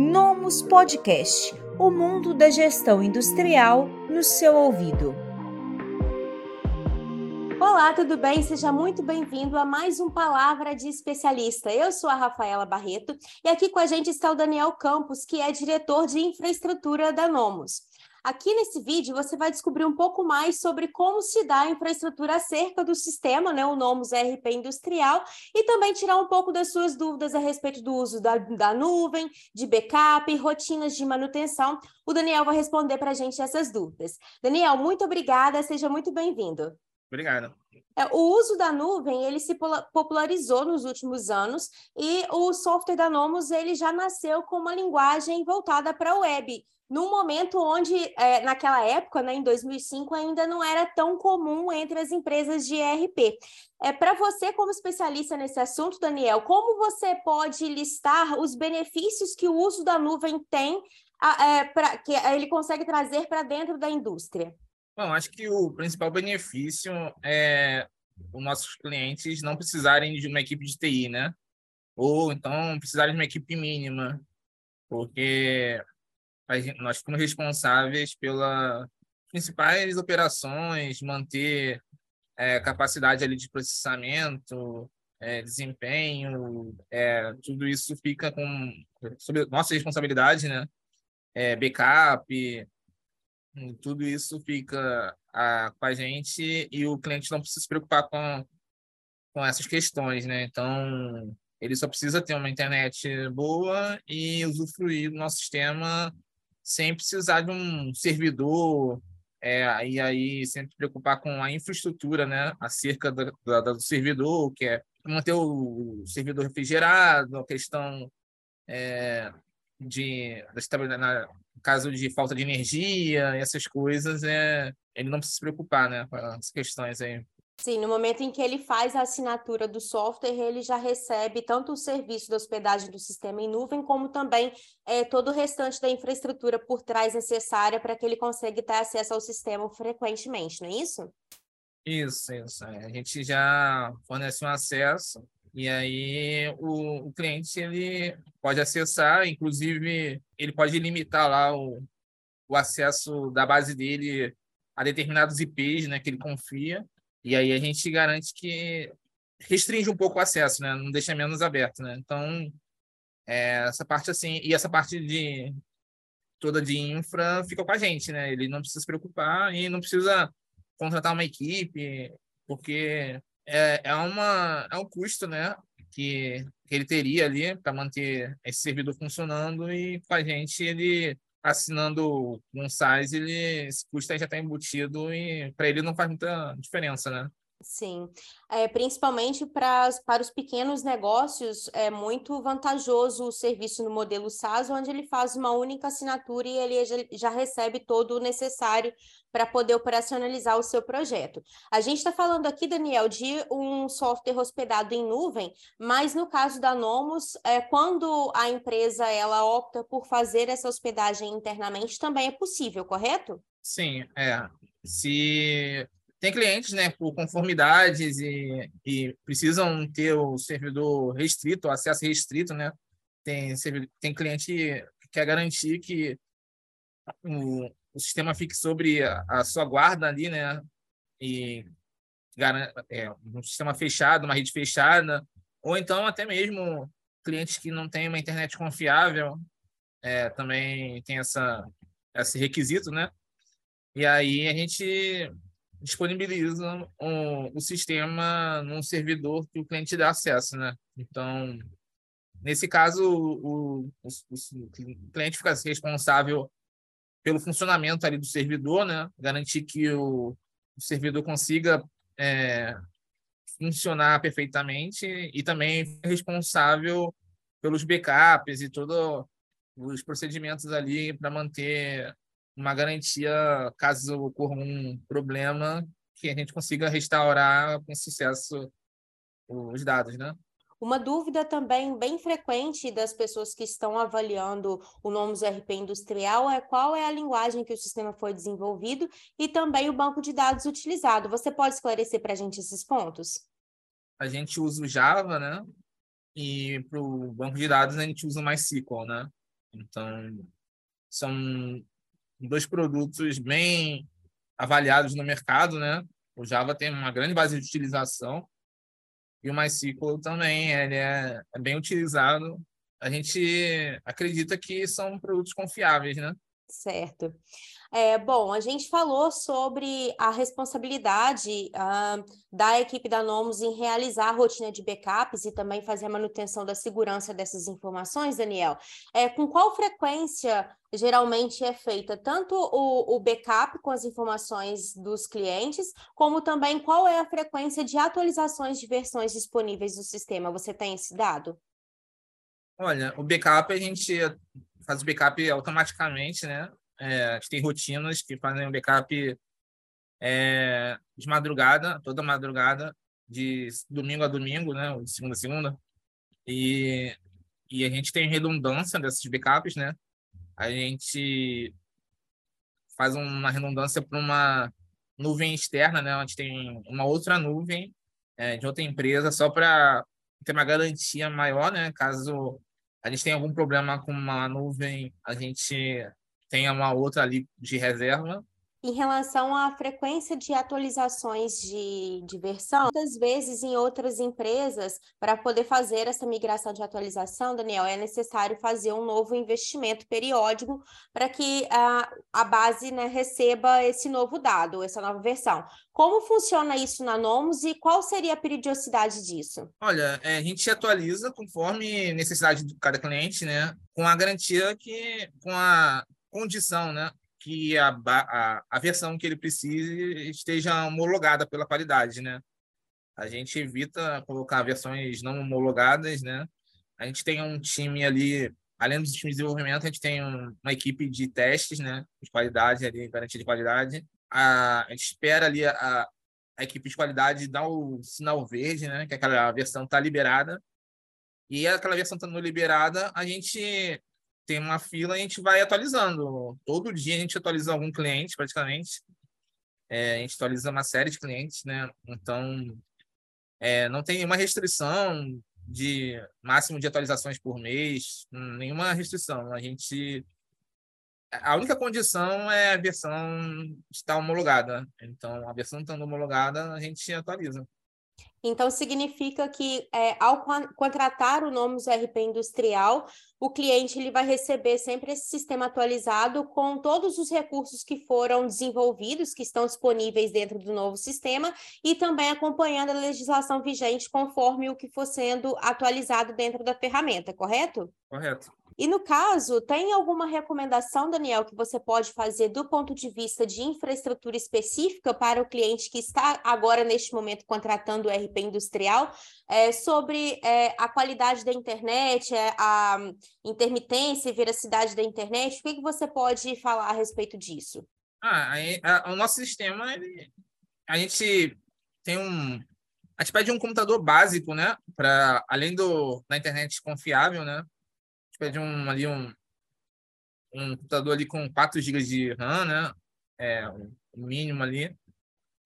Nomus Podcast o mundo da gestão industrial no seu ouvido. Olá, tudo bem? Seja muito bem-vindo a mais um Palavra de Especialista. Eu sou a Rafaela Barreto e aqui com a gente está o Daniel Campos, que é diretor de infraestrutura da Nomus. Aqui nesse vídeo você vai descobrir um pouco mais sobre como se dá a infraestrutura acerca do sistema, né, o Nomus ERP Industrial, e também tirar um pouco das suas dúvidas a respeito do uso da, da nuvem, de backup, rotinas de manutenção. O Daniel vai responder para a gente essas dúvidas. Daniel, muito obrigada, seja muito bem-vindo. Obrigado. É, o uso da nuvem ele se popularizou nos últimos anos e o software da Nomus ele já nasceu com uma linguagem voltada para a web num momento onde, é, naquela época, né, em 2005, ainda não era tão comum entre as empresas de ERP. É, Para você, como especialista nesse assunto, Daniel, como você pode listar os benefícios que o uso da nuvem tem, é, pra, que ele consegue trazer para dentro da indústria? Bom, acho que o principal benefício é os nossos clientes não precisarem de uma equipe de TI, né? Ou então precisarem de uma equipe mínima, porque nós ficamos responsáveis pelas principais operações, manter é, capacidade ali de processamento, é, desempenho, é, tudo isso fica com sob nossa responsabilidade, né? É, backup, tudo isso fica a, com a gente e o cliente não precisa se preocupar com, com essas questões, né? Então, ele só precisa ter uma internet boa e usufruir do nosso sistema sem precisar de um servidor, é, e aí sempre preocupar com a infraestrutura, né, acerca do, do, do servidor, que é manter o servidor refrigerado, a questão é, de no caso de falta de energia, essas coisas, é, ele não precisa se preocupar, né, com as questões aí. Sim, no momento em que ele faz a assinatura do software, ele já recebe tanto o serviço da hospedagem do sistema em nuvem, como também é, todo o restante da infraestrutura por trás necessária para que ele consiga ter acesso ao sistema frequentemente, não é isso? Isso, isso. É, a gente já fornece um acesso e aí o, o cliente ele pode acessar, inclusive ele pode limitar lá o, o acesso da base dele a determinados IPs, né, que ele confia e aí a gente garante que restringe um pouco o acesso, né? Não deixa menos aberto, né? Então, é, essa parte assim, e essa parte de toda de infra fica com a gente, né? Ele não precisa se preocupar e não precisa contratar uma equipe, porque é, é, uma, é um custo, né? Que, que ele teria ali para manter esse servidor funcionando e com a gente ele assinando um size, ele, esse custo aí já está embutido e para ele não faz muita diferença, né? Sim, é, principalmente pra, para os pequenos negócios, é muito vantajoso o serviço no modelo SaaS, onde ele faz uma única assinatura e ele já, já recebe todo o necessário para poder operacionalizar o seu projeto. A gente está falando aqui, Daniel, de um software hospedado em nuvem, mas no caso da Nomos, é, quando a empresa ela opta por fazer essa hospedagem internamente, também é possível, correto? Sim, é. Se tem clientes, né, por conformidades e, e precisam ter o servidor restrito, o acesso restrito, né? Tem, tem cliente que quer garantir que o, o sistema fique sobre a, a, sua guarda ali, né? E é, um sistema fechado, uma rede fechada, ou então até mesmo clientes que não têm uma internet confiável é, também tem essa, esse requisito, né? E aí a gente disponibiliza um, o sistema num servidor que o cliente dá acesso, né? Então, nesse caso, o, o, o, cliente fica responsável pelo funcionamento ali do servidor, né? Garantir que o, o servidor consiga é, funcionar perfeitamente e também responsável pelos backups e todos os procedimentos ali para manter uma garantia caso ocorra um problema que a gente consiga restaurar com sucesso os dados, né? Uma dúvida também bem frequente das pessoas que estão avaliando o Nomus RP industrial é qual é a linguagem que o sistema foi desenvolvido e também o banco de dados utilizado. Você pode esclarecer para a gente esses pontos? A gente usa o Java, né? E para o banco de dados a gente usa o MySQL, né? Então, são dois produtos bem avaliados no mercado, né? O Java tem uma grande base de utilização e o MySQL também ele é, é bem utilizado. A gente acredita que são produtos confiáveis, né? Certo. É, bom, a gente falou sobre a responsabilidade uh, da equipe da Nomos em realizar a rotina de backups e também fazer a manutenção da segurança dessas informações, Daniel. É, com qual frequência geralmente é feita tanto o, o backup com as informações dos clientes, como também qual é a frequência de atualizações de versões disponíveis do sistema? Você tem esse dado? Olha, o backup a gente faz o backup automaticamente, né? É, a gente tem rotinas que fazem o backup é, de madrugada, toda madrugada, de domingo a domingo, né? De segunda a segunda. E, e a gente tem redundância desses backups, né? A gente faz uma redundância para uma nuvem externa, né? A gente tem uma outra nuvem é, de outra empresa só para ter uma garantia maior, né? Caso a gente tenha algum problema com uma nuvem, a gente tenha uma outra ali de reserva. Em relação à frequência de atualizações de, de versão, muitas vezes em outras empresas, para poder fazer essa migração de atualização, Daniel, é necessário fazer um novo investimento periódico para que a, a base né, receba esse novo dado, essa nova versão. Como funciona isso na Nomos e qual seria a periodicidade disso? Olha, é, a gente atualiza conforme necessidade de cada cliente, né? Com a garantia que, com a condição, né? Que a, a, a versão que ele precise esteja homologada pela qualidade, né? A gente evita colocar versões não homologadas, né? A gente tem um time ali, além dos times de desenvolvimento, a gente tem um, uma equipe de testes, né? De qualidade ali, garantia de qualidade. A, a gente espera ali a, a equipe de qualidade dar o sinal verde, né? Que aquela versão está liberada. E aquela versão estando liberada, a gente tem uma fila e a gente vai atualizando. Todo dia a gente atualiza algum cliente, praticamente. É, a gente atualiza uma série de clientes, né? Então, é, não tem nenhuma restrição de máximo de atualizações por mês, nenhuma restrição. A gente a única condição é a versão estar homologada. Então, a versão estando homologada, a gente atualiza. Então, significa que é, ao contratar o Nomus RP Industrial, o cliente ele vai receber sempre esse sistema atualizado com todos os recursos que foram desenvolvidos, que estão disponíveis dentro do novo sistema, e também acompanhando a legislação vigente conforme o que for sendo atualizado dentro da ferramenta, correto? Correto. E no caso, tem alguma recomendação, Daniel, que você pode fazer do ponto de vista de infraestrutura específica para o cliente que está agora, neste momento, contratando o RP industrial, é, sobre é, a qualidade da internet, é, a intermitência e veracidade da internet? O que, que você pode falar a respeito disso? Ah, a, a, o nosso sistema, ele, a gente tem um. A gente pede um computador básico, né? Para além do, da internet confiável, né? Pede um, ali um, um computador ali com 4 GB de RAM, né? É, o mínimo ali.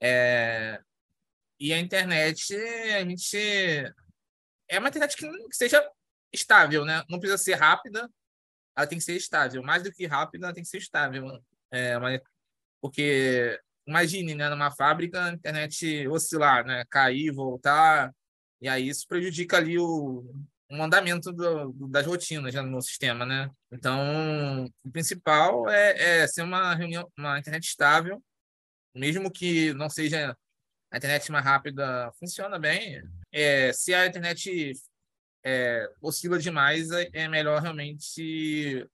É, e a internet, a gente... É uma internet que, que seja estável, né? Não precisa ser rápida, ela tem que ser estável. Mais do que rápida, ela tem que ser estável. É, mas, porque, imagine, né? Numa fábrica, a internet oscilar, né? Cair, voltar... E aí isso prejudica ali o, um andamento do, das rotinas no sistema, né? Então, o principal é, é ser uma reunião, uma internet estável, mesmo que não seja a internet mais rápida, funciona bem. É, se a internet é, oscila demais, é, é melhor realmente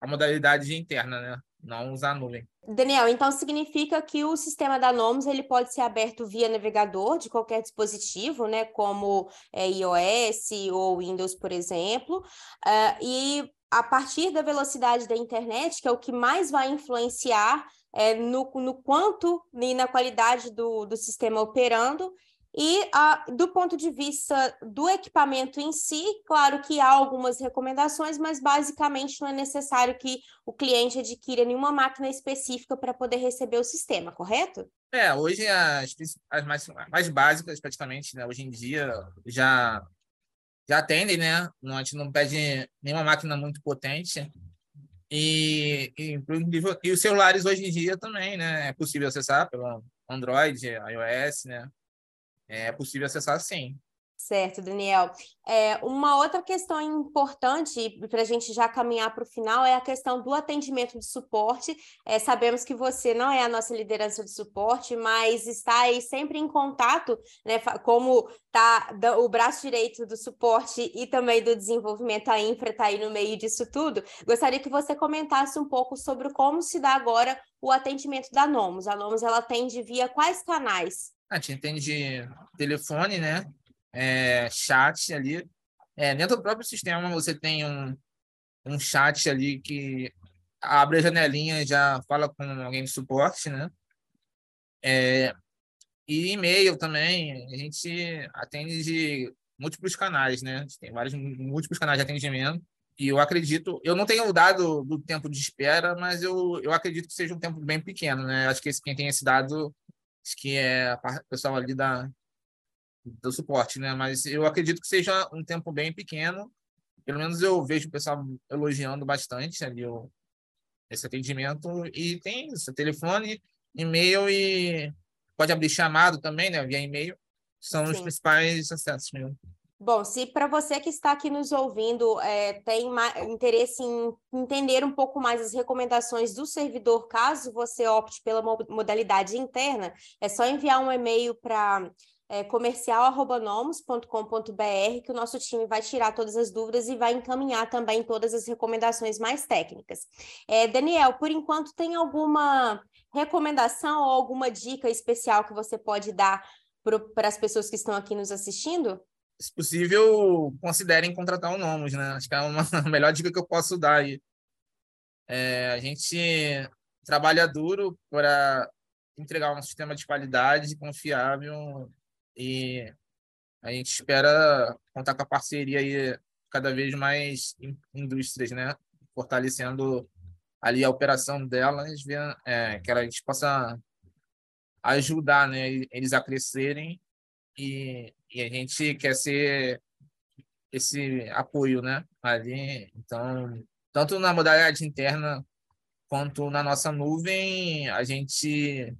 a modalidade interna, né? Não usar a nuvem. Daniel, então significa que o sistema da Nomus ele pode ser aberto via navegador de qualquer dispositivo, né, como é, iOS ou Windows, por exemplo, uh, e a partir da velocidade da internet, que é o que mais vai influenciar é, no, no quanto e na qualidade do, do sistema operando, e ah, do ponto de vista do equipamento em si, claro que há algumas recomendações, mas basicamente não é necessário que o cliente adquira nenhuma máquina específica para poder receber o sistema, correto? É, hoje as, as mais, mais básicas, praticamente, né, hoje em dia, já, já atendem, né? A gente não pede nenhuma máquina muito potente. E, e, e, os celulares hoje em dia também, né? É possível acessar pelo Android, iOS, né? É possível acessar sim. Certo, Daniel. É, uma outra questão importante para a gente já caminhar para o final é a questão do atendimento de suporte. É, sabemos que você não é a nossa liderança de suporte, mas está aí sempre em contato, né, como tá o braço direito do suporte e também do desenvolvimento, a infra está aí no meio disso tudo. Gostaria que você comentasse um pouco sobre como se dá agora o atendimento da Nomos. A Nomos ela atende via quais canais? A gente atende telefone, né? é, chat ali. É, dentro do próprio sistema você tem um, um chat ali que abre a janelinha e já fala com alguém de suporte, né? É, e e-mail também, a gente atende de múltiplos canais, né? Tem vários múltiplos canais de atendimento. E eu acredito, eu não tenho o dado do tempo de espera, mas eu, eu acredito que seja um tempo bem pequeno, né? Acho que esse, quem tem esse dado, que é o pessoal ali da, do suporte, né? Mas eu acredito que seja um tempo bem pequeno. Pelo menos eu vejo o pessoal elogiando bastante ali o, esse atendimento. E tem isso, telefone, e-mail e pode abrir chamado também, né? Via e-mail. São Sim. os principais acessos mesmo. Bom, se para você que está aqui nos ouvindo é, tem interesse em entender um pouco mais as recomendações do servidor, caso você opte pela modalidade interna, é só enviar um e-mail para é, comercial.nomos.com.br, que o nosso time vai tirar todas as dúvidas e vai encaminhar também todas as recomendações mais técnicas. É, Daniel, por enquanto, tem alguma recomendação ou alguma dica especial que você pode dar para as pessoas que estão aqui nos assistindo? Se possível, considerem contratar o Nomos, né? Acho que é uma, a melhor dica que eu posso dar aí. É, a gente trabalha duro para entregar um sistema de qualidade confiável e a gente espera contar com a parceria aí cada vez mais indústrias, né? Fortalecendo ali a operação delas, é, que a gente possa ajudar, né? Eles a crescerem e, e a gente quer ser esse apoio, né? Ali, então, tanto na modalidade interna quanto na nossa nuvem, a gente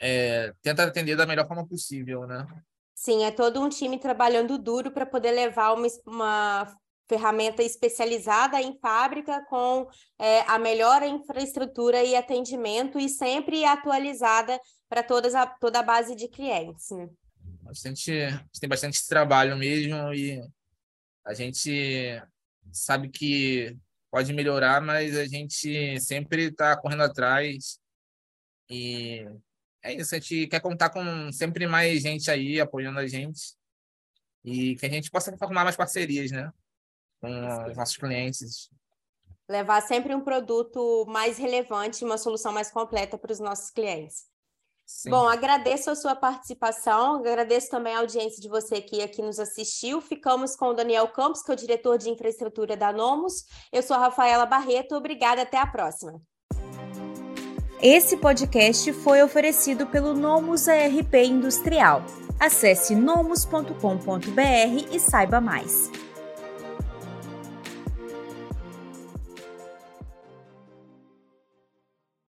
é, tenta atender da melhor forma possível, né? Sim, é todo um time trabalhando duro para poder levar uma, uma ferramenta especializada em fábrica com é, a melhor infraestrutura e atendimento e sempre atualizada para toda a base de clientes. Né? Bastante, a gente tem bastante trabalho mesmo e a gente sabe que pode melhorar, mas a gente sempre está correndo atrás e é isso, a gente quer contar com sempre mais gente aí apoiando a gente e que a gente possa formar mais parcerias, né? Com os nossos clientes. Levar sempre um produto mais relevante, uma solução mais completa para os nossos clientes. Sim. Bom, agradeço a sua participação, agradeço também a audiência de você que aqui nos assistiu. Ficamos com o Daniel Campos, que é o diretor de infraestrutura da Nomos. Eu sou a Rafaela Barreto, obrigada, até a próxima. Esse podcast foi oferecido pelo Nomus ARP Industrial. Acesse nomus.com.br e saiba mais.